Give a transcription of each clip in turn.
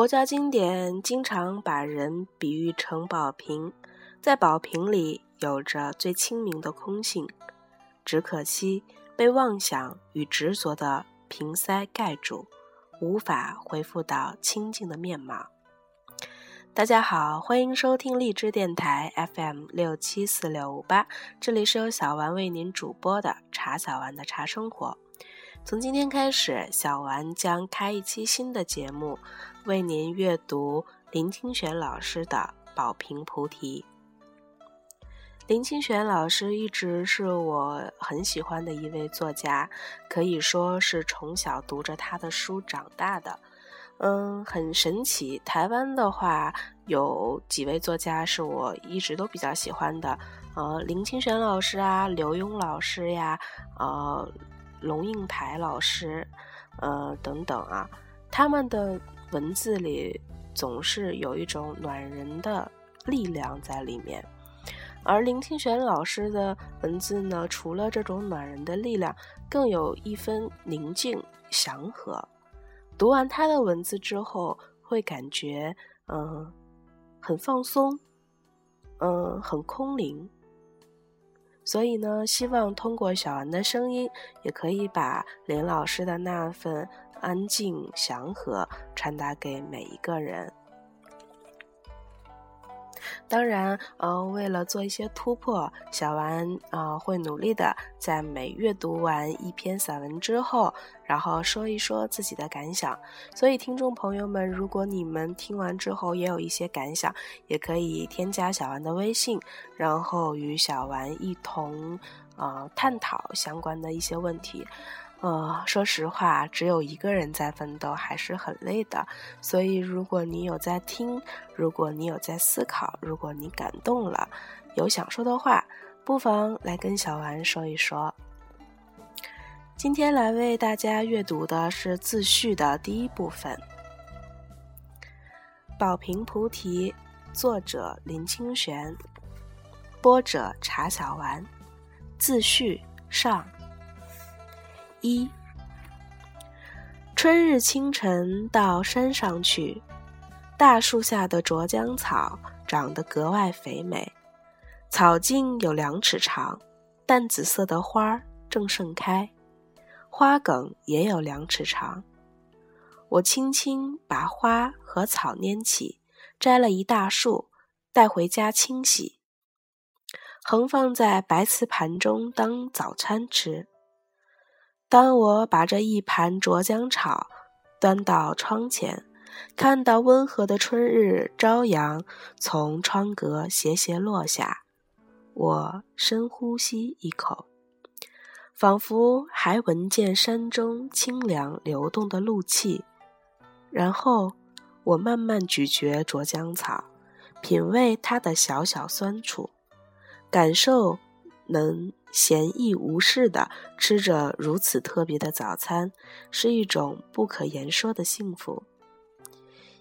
佛教经典经常把人比喻成宝瓶，在宝瓶里有着最清明的空性，只可惜被妄想与执着的瓶塞盖住，无法恢复到清净的面貌。大家好，欢迎收听荔枝电台 FM 六七四六五八，这里是由小丸为您主播的茶小丸的茶生活。从今天开始，小丸将开一期新的节目，为您阅读林清玄老师的《宝瓶菩提》。林清玄老师一直是我很喜欢的一位作家，可以说是从小读着他的书长大的。嗯，很神奇。台湾的话，有几位作家是我一直都比较喜欢的，呃，林清玄老师啊，刘墉老师呀，呃。龙应台老师，呃，等等啊，他们的文字里总是有一种暖人的力量在里面，而林清玄老师的文字呢，除了这种暖人的力量，更有一分宁静祥和。读完他的文字之后，会感觉嗯，很放松，嗯，很空灵。所以呢，希望通过小丸的声音，也可以把林老师的那份安静祥和传达给每一个人。当然，呃，为了做一些突破，小丸呃会努力的在每阅读完一篇散文之后，然后说一说自己的感想。所以，听众朋友们，如果你们听完之后也有一些感想，也可以添加小丸的微信，然后与小丸一同呃探讨相关的一些问题。呃，说实话，只有一个人在奋斗还是很累的。所以，如果你有在听，如果你有在思考，如果你感动了，有想说的话，不妨来跟小丸说一说。今天来为大家阅读的是自序的第一部分，《宝瓶菩提》，作者林清玄，播者茶小丸，自序上。一春日清晨到山上去，大树下的卓江草长得格外肥美，草茎有两尺长，淡紫色的花儿正盛开，花梗也有两尺长。我轻轻把花和草拈起，摘了一大束，带回家清洗，横放在白瓷盘中当早餐吃。当我把这一盘卓江草端到窗前，看到温和的春日朝阳从窗格斜斜落下，我深呼吸一口，仿佛还闻见山中清凉流动的露气。然后，我慢慢咀嚼卓江草，品味它的小小酸楚，感受能。闲逸无事的吃着如此特别的早餐，是一种不可言说的幸福。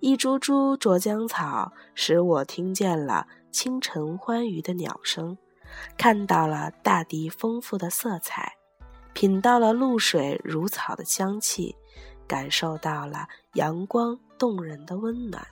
一株株啄江草使我听见了清晨欢愉的鸟声，看到了大地丰富的色彩，品到了露水如草的香气，感受到了阳光动人的温暖。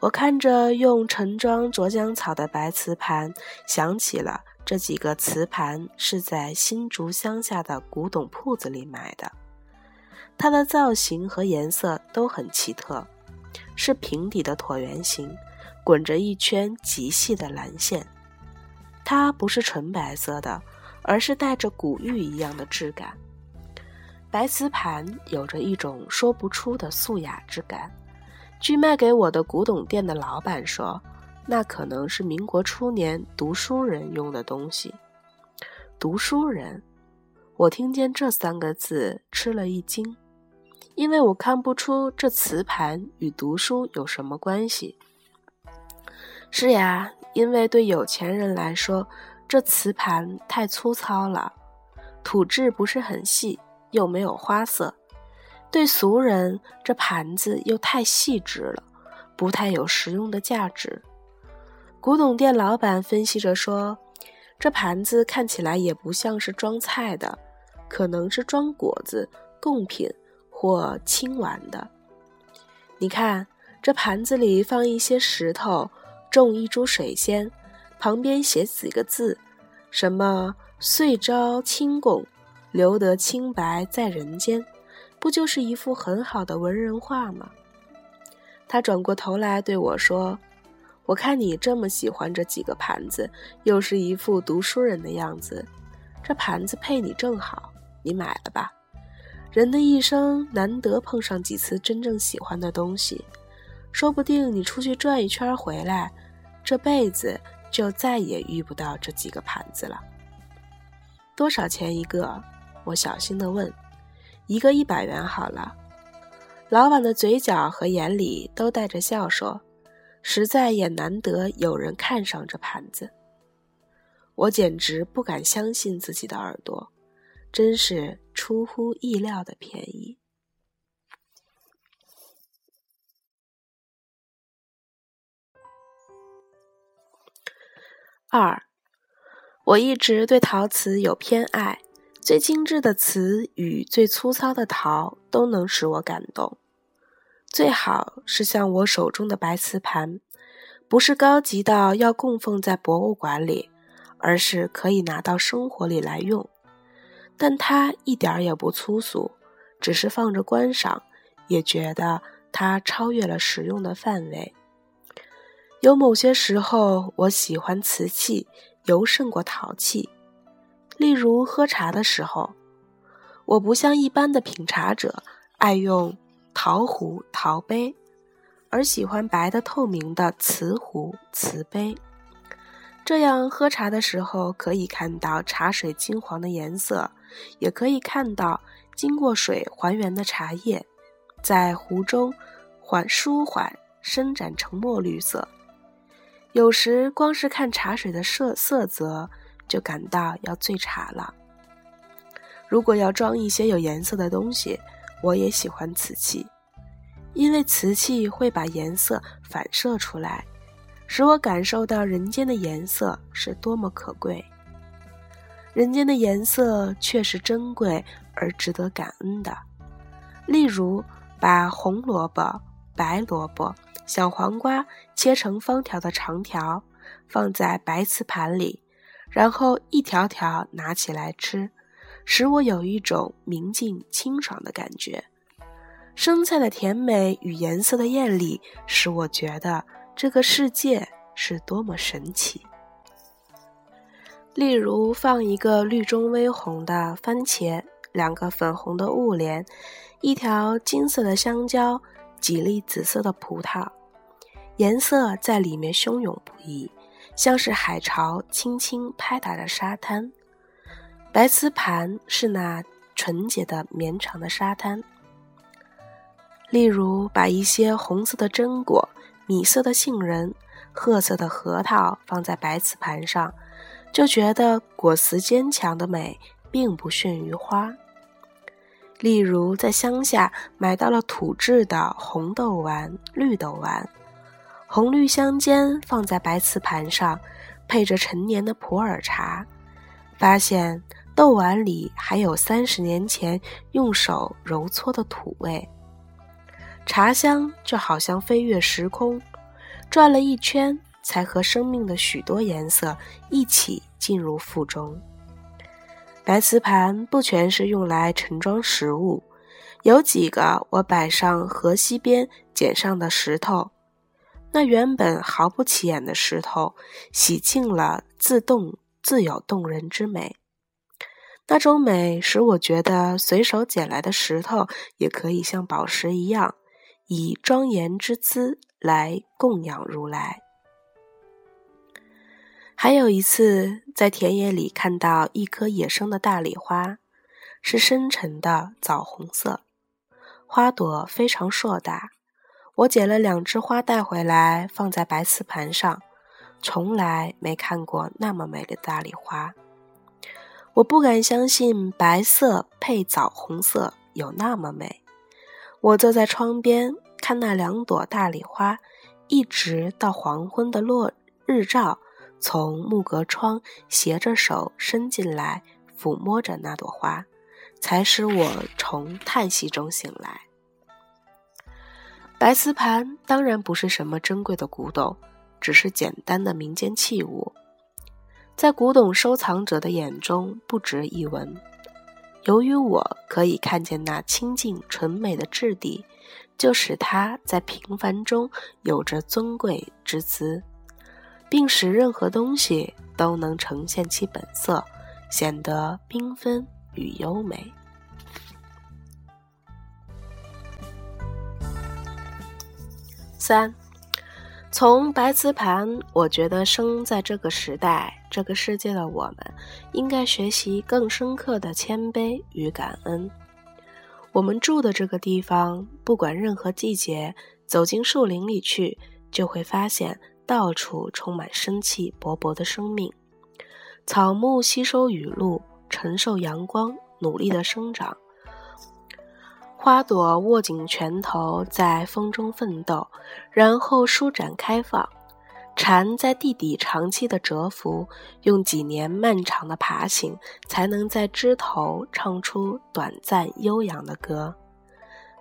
我看着用盛装啄江草的白瓷盘，想起了。这几个瓷盘是在新竹乡下的古董铺子里买的，它的造型和颜色都很奇特，是平底的椭圆形，滚着一圈极细的蓝线。它不是纯白色的，而是带着古玉一样的质感。白瓷盘有着一种说不出的素雅之感。据卖给我的古董店的老板说。那可能是民国初年读书人用的东西。读书人，我听见这三个字吃了一惊，因为我看不出这瓷盘与读书有什么关系。是呀，因为对有钱人来说，这瓷盘太粗糙了，土质不是很细，又没有花色；对俗人，这盘子又太细致了，不太有实用的价值。古董店老板分析着说：“这盘子看起来也不像是装菜的，可能是装果子、贡品或青丸的。你看，这盘子里放一些石头，种一株水仙，旁边写几个字，什么‘岁朝清供，留得清白在人间’，不就是一幅很好的文人画吗？”他转过头来对我说：“我看你这么喜欢这几个盘子，又是一副读书人的样子，这盘子配你正好，你买了吧。”人的一生难得碰上几次真正喜欢的东西，说不定你出去转一圈回来，这辈子就再也遇不到这几个盘子了。多少钱一个？我小心地问。一个一百元好了。老板的嘴角和眼里都带着笑说：“实在也难得有人看上这盘子。”我简直不敢相信自己的耳朵。真是出乎意料的便宜。二，我一直对陶瓷有偏爱，最精致的瓷与最粗糙的陶都能使我感动。最好是像我手中的白瓷盘，不是高级到要供奉在博物馆里，而是可以拿到生活里来用。但它一点儿也不粗俗，只是放着观赏，也觉得它超越了实用的范围。有某些时候，我喜欢瓷器尤胜过陶器。例如喝茶的时候，我不像一般的品茶者爱用陶壶、陶杯，而喜欢白的透明的瓷壶、瓷杯。这样喝茶的时候，可以看到茶水金黄的颜色。也可以看到经过水还原的茶叶，在壶中缓舒缓伸展成墨绿色。有时光是看茶水的色色泽，就感到要醉茶了。如果要装一些有颜色的东西，我也喜欢瓷器，因为瓷器会把颜色反射出来，使我感受到人间的颜色是多么可贵。人间的颜色却是珍贵而值得感恩的。例如，把红萝卜、白萝卜、小黄瓜切成方条的长条，放在白瓷盘里，然后一条条拿起来吃，使我有一种明净清爽的感觉。生菜的甜美与颜色的艳丽，使我觉得这个世界是多么神奇。例如，放一个绿中微红的番茄，两个粉红的雾莲，一条金色的香蕉，几粒紫色的葡萄，颜色在里面汹涌不已，像是海潮轻轻拍打着沙滩。白瓷盘是那纯洁的绵长的沙滩。例如，把一些红色的榛果、米色的杏仁、褐色的核桃放在白瓷盘上。就觉得果实坚强的美并不逊于花。例如，在乡下买到了土制的红豆丸、绿豆丸，红绿相间放在白瓷盘上，配着陈年的普洱茶，发现豆碗里还有三十年前用手揉搓的土味，茶香就好像飞越时空，转了一圈。才和生命的许多颜色一起进入腹中。白瓷盘不全是用来盛装食物，有几个我摆上河西边捡上的石头，那原本毫不起眼的石头，洗净了自动自有动人之美。那种美使我觉得随手捡来的石头也可以像宝石一样，以庄严之姿来供养如来。还有一次，在田野里看到一棵野生的大丽花，是深沉的枣红色，花朵非常硕大。我捡了两枝花带回来，放在白瓷盘上，从来没看过那么美的大丽花。我不敢相信白色配枣红色有那么美。我坐在窗边看那两朵大礼花，一直到黄昏的落日照。从木格窗斜着手伸进来，抚摸着那朵花，才使我从叹息中醒来。白瓷盘当然不是什么珍贵的古董，只是简单的民间器物，在古董收藏者的眼中不值一文。由于我可以看见那清净纯美的质地，就使它在平凡中有着尊贵之姿，并使任何东西都能呈现其本色，显得缤纷与优美。三，从白瓷盘，我觉得生在这个时代、这个世界的我们，应该学习更深刻的谦卑与感恩。我们住的这个地方，不管任何季节，走进树林里去，就会发现到处充满生气勃勃的生命。草木吸收雨露，承受阳光，努力的生长。花朵握紧拳头，在风中奋斗，然后舒展开放。蝉在地底长期的蛰伏，用几年漫长的爬行，才能在枝头唱出短暂悠扬的歌。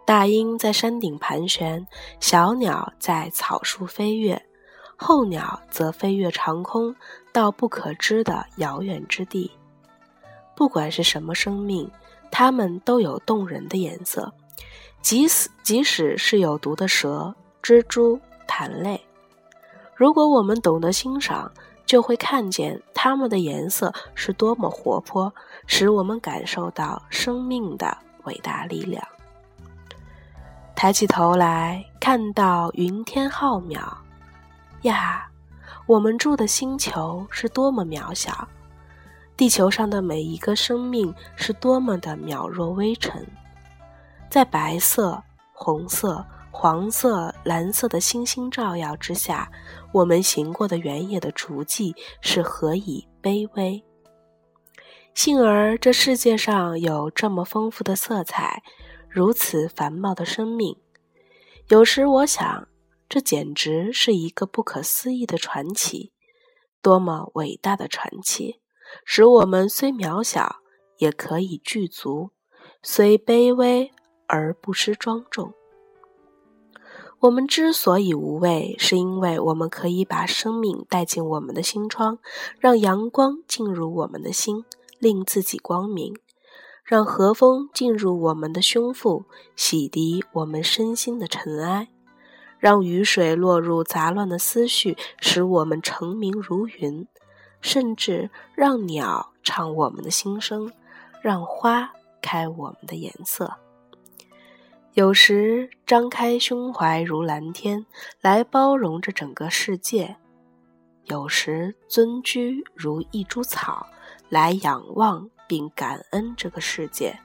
大鹰在山顶盘旋，小鸟在草树飞跃，候鸟则飞越长空，到不可知的遥远之地。不管是什么生命。它们都有动人的颜色，即使即使是有毒的蛇、蜘蛛、弹类，如果我们懂得欣赏，就会看见它们的颜色是多么活泼，使我们感受到生命的伟大力量。抬起头来看到云天浩渺，呀，我们住的星球是多么渺小。地球上的每一个生命是多么的渺若微尘，在白色、红色、黄色、蓝色的星星照耀之下，我们行过的原野的足迹是何以卑微。幸而这世界上有这么丰富的色彩，如此繁茂的生命。有时我想，这简直是一个不可思议的传奇，多么伟大的传奇！使我们虽渺小，也可以具足；虽卑微而不失庄重。我们之所以无畏，是因为我们可以把生命带进我们的心窗，让阳光进入我们的心，令自己光明；让和风进入我们的胸腹，洗涤我们身心的尘埃；让雨水落入杂乱的思绪，使我们澄明如云。甚至让鸟唱我们的心声，让花开我们的颜色。有时张开胸怀如蓝天，来包容着整个世界；有时尊居如一株草，来仰望并感恩这个世界。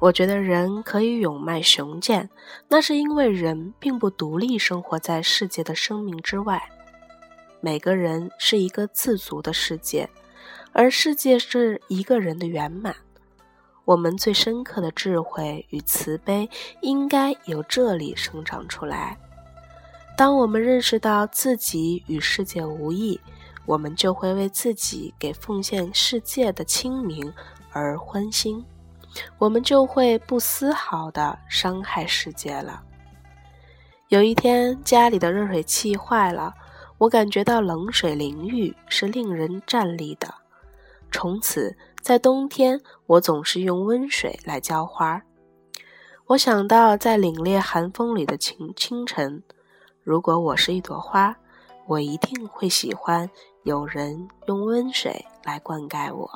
我觉得人可以勇迈雄健，那是因为人并不独立生活在世界的生命之外。每个人是一个自足的世界，而世界是一个人的圆满。我们最深刻的智慧与慈悲，应该由这里生长出来。当我们认识到自己与世界无异，我们就会为自己给奉献世界的清明而欢心，我们就会不丝毫的伤害世界了。有一天，家里的热水器坏了。我感觉到冷水淋浴是令人站立的。从此，在冬天，我总是用温水来浇花。我想到在凛冽寒风里的清清晨，如果我是一朵花，我一定会喜欢有人用温水来灌溉我。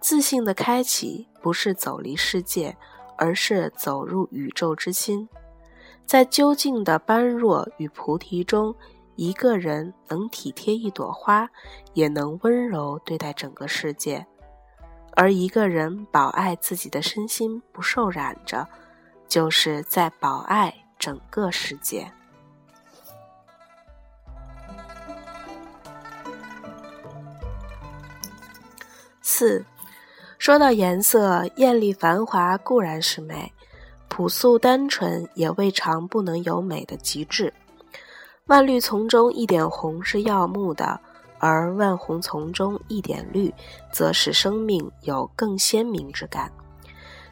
自信的开启不是走离世界，而是走入宇宙之心，在究竟的般若与菩提中。一个人能体贴一朵花，也能温柔对待整个世界；而一个人保爱自己的身心不受染着，就是在保爱整个世界。四，说到颜色，艳丽繁华固然是美，朴素单纯也未尝不能有美的极致。万绿丛中一点红是耀目的，而万红丛中一点绿，则使生命有更鲜明之感。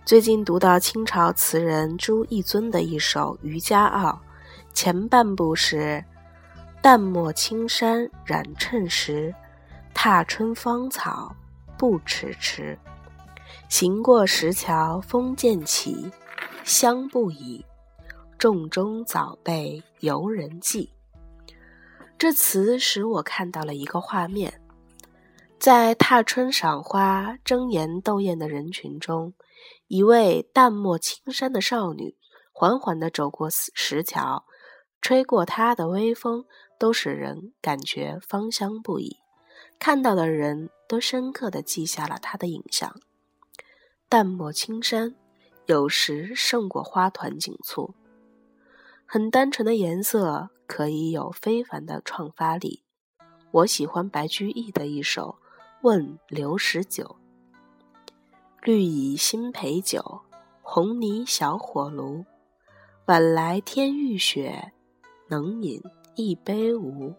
最近读到清朝词人朱翊尊的一首《渔家傲》，前半部是“淡墨青山染衬时，踏春芳草不迟迟。行过石桥风渐起，香不已。众中早被游人记。”这词使我看到了一个画面，在踏春赏花、争妍斗艳的人群中。一位淡漠青山的少女，缓缓地走过石桥，吹过她的微风，都使人感觉芳香不已。看到的人都深刻地记下了她的影像。淡漠青山，有时胜过花团锦簇。很单纯的颜色，可以有非凡的创发力。我喜欢白居易的一首《问刘十九》。绿蚁新醅酒，红泥小火炉。晚来天欲雪，能饮一杯无？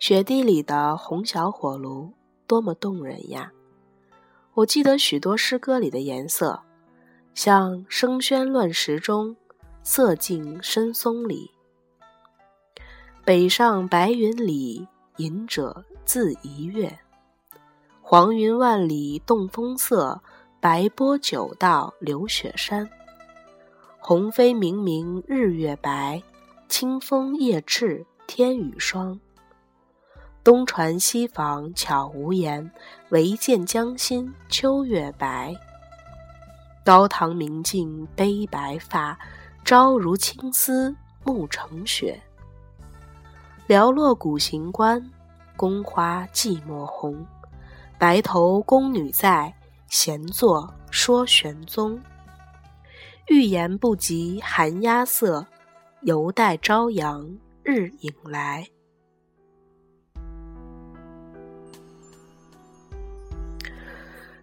雪地里的红小火炉，多么动人呀！我记得许多诗歌里的颜色，像“声喧乱石中，色静深松里。北上白云里，隐者自怡悦。”黄云万里动风色，白波九道流雪山。鸿飞明明日月白，清风夜翅天雨霜。东船西舫悄无言，唯见江心秋月白。高堂明镜悲白发，朝如青丝暮成雪。寥落古行关，宫花寂寞红。白头宫女在，闲坐说玄宗。欲言不及寒鸦色，犹待朝阳日影来。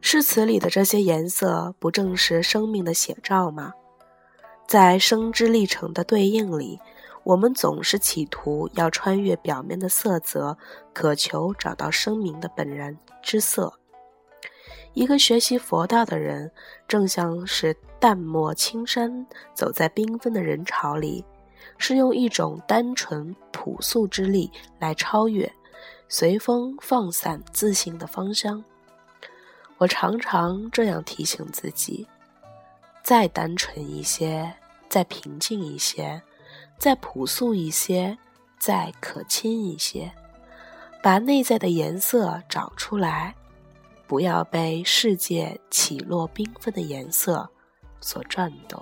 诗词里的这些颜色，不正是生命的写照吗？在生之历程的对应里。我们总是企图要穿越表面的色泽，渴求找到生命的本然之色。一个学习佛道的人，正像是淡漠青山，走在缤纷的人潮里，是用一种单纯朴素之力来超越，随风放散自信的芳香。我常常这样提醒自己：再单纯一些，再平静一些。再朴素一些，再可亲一些，把内在的颜色找出来，不要被世界起落缤纷的颜色所转动。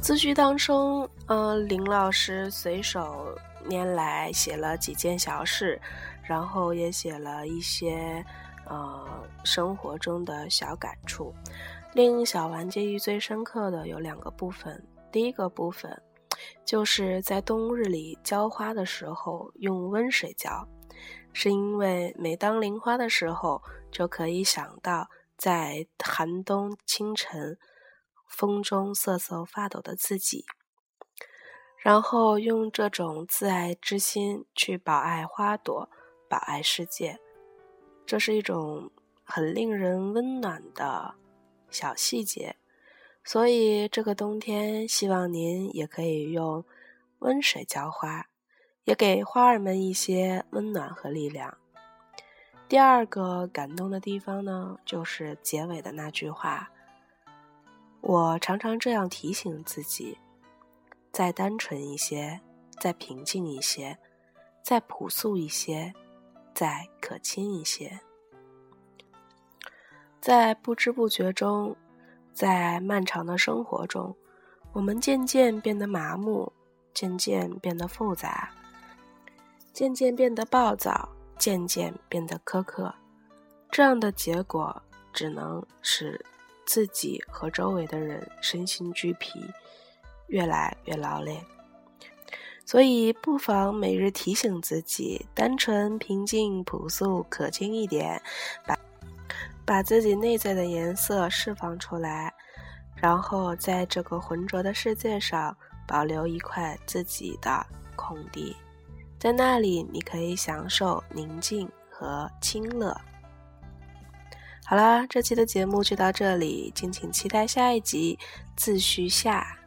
自序当中，嗯，林老师随手拈来写了几件小事。然后也写了一些，呃，生活中的小感触。令小丸记忆最深刻的有两个部分。第一个部分，就是在冬日里浇花的时候用温水浇，是因为每当淋花的时候，就可以想到在寒冬清晨风中瑟瑟发抖的自己，然后用这种自爱之心去保爱花朵。保爱世界，这是一种很令人温暖的小细节。所以这个冬天，希望您也可以用温水浇花，也给花儿们一些温暖和力量。第二个感动的地方呢，就是结尾的那句话。我常常这样提醒自己：再单纯一些，再平静一些，再朴素一些。再可亲一些，在不知不觉中，在漫长的生活中，我们渐渐变得麻木，渐渐变得复杂，渐渐变得暴躁，渐渐变得苛刻。这样的结果，只能使自己和周围的人身心俱疲，越来越劳累。所以不妨每日提醒自己单纯平静朴素可亲一点把把自己内在的颜色释放出来然后在这个浑浊的世界上保留一块自己的空地。在那里你可以享受宁静和清乐。好啦这期的节目就到这里敬请期待下一集自序下。